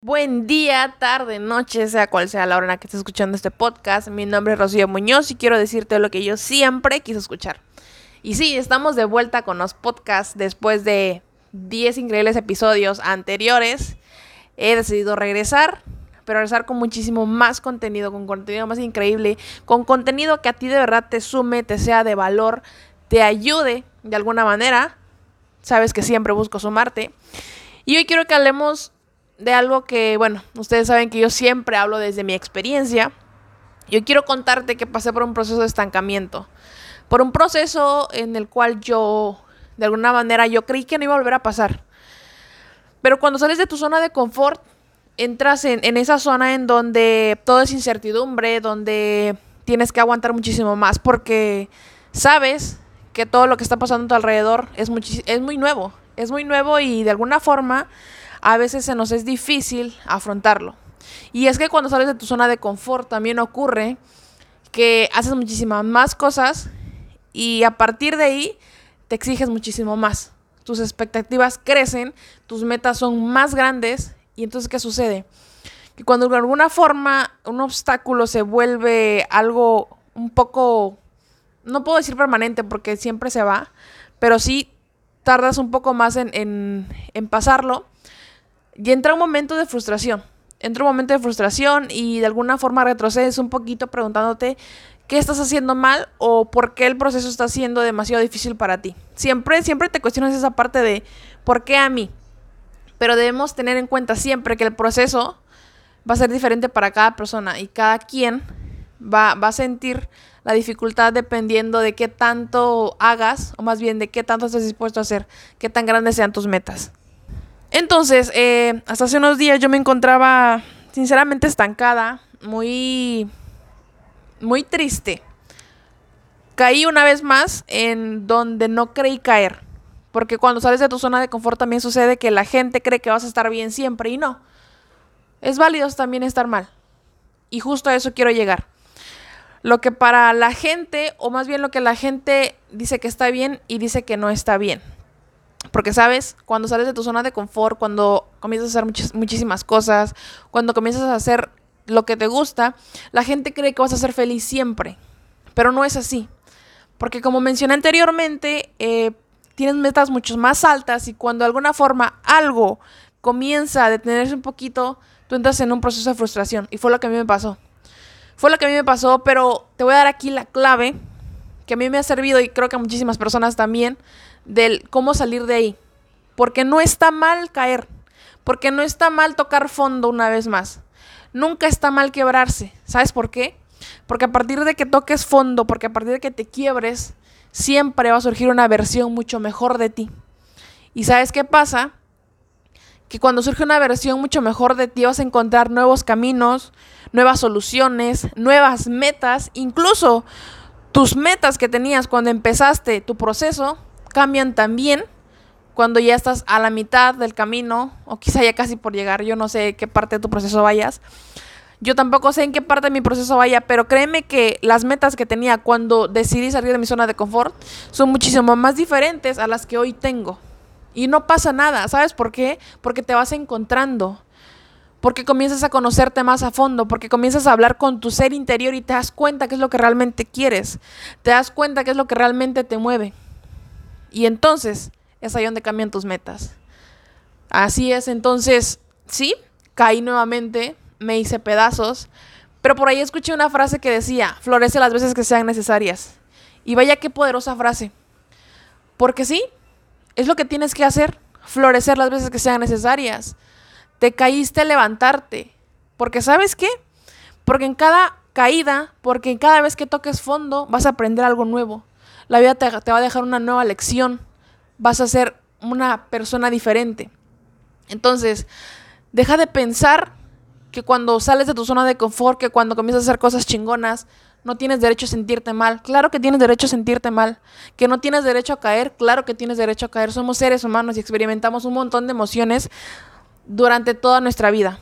Buen día, tarde, noche, sea cual sea la hora en la que estés escuchando este podcast. Mi nombre es Rocío Muñoz y quiero decirte lo que yo siempre quise escuchar. Y sí, estamos de vuelta con los podcasts después de 10 increíbles episodios anteriores. He decidido regresar, pero regresar con muchísimo más contenido, con contenido más increíble, con contenido que a ti de verdad te sume, te sea de valor, te ayude de alguna manera. Sabes que siempre busco sumarte. Y hoy quiero que hablemos de algo que, bueno, ustedes saben que yo siempre hablo desde mi experiencia. Yo quiero contarte que pasé por un proceso de estancamiento, por un proceso en el cual yo, de alguna manera, yo creí que no iba a volver a pasar. Pero cuando sales de tu zona de confort, entras en, en esa zona en donde todo es incertidumbre, donde tienes que aguantar muchísimo más porque sabes que todo lo que está pasando a tu alrededor es, es muy nuevo, es muy nuevo y de alguna forma a veces se nos es difícil afrontarlo. Y es que cuando sales de tu zona de confort también ocurre que haces muchísimas más cosas y a partir de ahí te exiges muchísimo más. Tus expectativas crecen, tus metas son más grandes y entonces ¿qué sucede? Que cuando de alguna forma un obstáculo se vuelve algo un poco, no puedo decir permanente porque siempre se va, pero sí tardas un poco más en, en, en pasarlo y entra un momento de frustración. Entra un momento de frustración y de alguna forma retrocedes un poquito preguntándote qué estás haciendo mal o por qué el proceso está siendo demasiado difícil para ti. Siempre, siempre te cuestionas esa parte de por qué a mí. Pero debemos tener en cuenta siempre que el proceso va a ser diferente para cada persona y cada quien va, va a sentir la dificultad dependiendo de qué tanto hagas o más bien de qué tanto estés dispuesto a hacer, qué tan grandes sean tus metas. Entonces, eh, hasta hace unos días yo me encontraba sinceramente estancada, muy, muy triste. Caí una vez más en donde no creí caer. Porque cuando sales de tu zona de confort también sucede que la gente cree que vas a estar bien siempre y no. Es válido también estar mal. Y justo a eso quiero llegar. Lo que para la gente, o más bien lo que la gente dice que está bien y dice que no está bien. Porque, ¿sabes? Cuando sales de tu zona de confort, cuando comienzas a hacer muchísimas cosas, cuando comienzas a hacer lo que te gusta, la gente cree que vas a ser feliz siempre. Pero no es así. Porque como mencioné anteriormente, eh, tienes metas mucho más altas y cuando de alguna forma algo comienza a detenerse un poquito, tú entras en un proceso de frustración. Y fue lo que a mí me pasó. Fue lo que a mí me pasó, pero te voy a dar aquí la clave que a mí me ha servido y creo que a muchísimas personas también del cómo salir de ahí. Porque no está mal caer, porque no está mal tocar fondo una vez más. Nunca está mal quebrarse. ¿Sabes por qué? Porque a partir de que toques fondo, porque a partir de que te quiebres, siempre va a surgir una versión mucho mejor de ti. ¿Y sabes qué pasa? Que cuando surge una versión mucho mejor de ti vas a encontrar nuevos caminos, nuevas soluciones, nuevas metas, incluso tus metas que tenías cuando empezaste tu proceso cambian también cuando ya estás a la mitad del camino o quizá ya casi por llegar, yo no sé qué parte de tu proceso vayas. Yo tampoco sé en qué parte de mi proceso vaya, pero créeme que las metas que tenía cuando decidí salir de mi zona de confort son muchísimo más diferentes a las que hoy tengo. Y no pasa nada, ¿sabes por qué? Porque te vas encontrando, porque comienzas a conocerte más a fondo, porque comienzas a hablar con tu ser interior y te das cuenta qué es lo que realmente quieres, te das cuenta qué es lo que realmente te mueve. Y entonces es ahí donde cambian tus metas. Así es, entonces, sí, caí nuevamente, me hice pedazos, pero por ahí escuché una frase que decía, florece las veces que sean necesarias. Y vaya qué poderosa frase. Porque sí, es lo que tienes que hacer, florecer las veces que sean necesarias. Te caíste, levantarte. Porque sabes qué? Porque en cada caída, porque en cada vez que toques fondo, vas a aprender algo nuevo. La vida te, va a dejar una nueva lección. Vas a ser una persona diferente. Entonces, deja de pensar que cuando sales de tu zona de confort, que cuando comienzas a hacer cosas chingonas, no tienes derecho a sentirte mal. Claro que tienes derecho a sentirte mal. Que no tienes derecho a caer. Claro que tienes derecho a caer. Somos seres humanos y experimentamos un montón de emociones durante toda nuestra vida.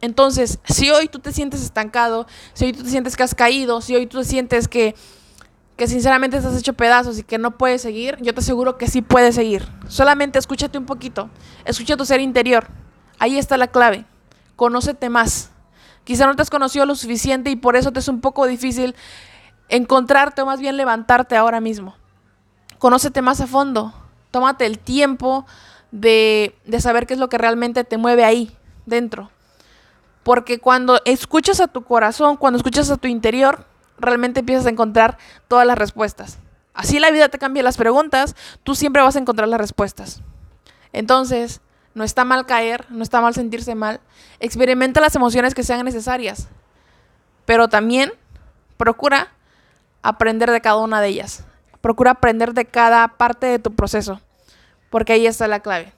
Entonces, si hoy tú te sientes estancado, si hoy tú te sientes que has caído, si hoy tú te sientes que que sinceramente estás hecho pedazos y que no puedes seguir, yo te aseguro que sí puedes seguir. Solamente escúchate un poquito, escucha tu ser interior. Ahí está la clave. conócete más. Quizá no te has conocido lo suficiente y por eso te es un poco difícil encontrarte o más bien levantarte ahora mismo. Conócete más a fondo. Tómate el tiempo de, de saber qué es lo que realmente te mueve ahí, dentro. Porque cuando escuchas a tu corazón, cuando escuchas a tu interior, realmente empiezas a encontrar todas las respuestas. Así la vida te cambia las preguntas, tú siempre vas a encontrar las respuestas. Entonces, no está mal caer, no está mal sentirse mal. Experimenta las emociones que sean necesarias. Pero también procura aprender de cada una de ellas. Procura aprender de cada parte de tu proceso. Porque ahí está la clave.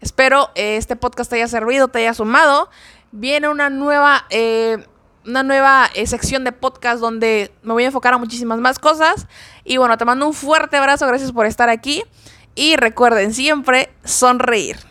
Espero eh, este podcast te haya servido, te haya sumado. Viene una nueva, eh, una nueva eh, sección de podcast donde me voy a enfocar a muchísimas más cosas. Y bueno, te mando un fuerte abrazo, gracias por estar aquí. Y recuerden siempre sonreír.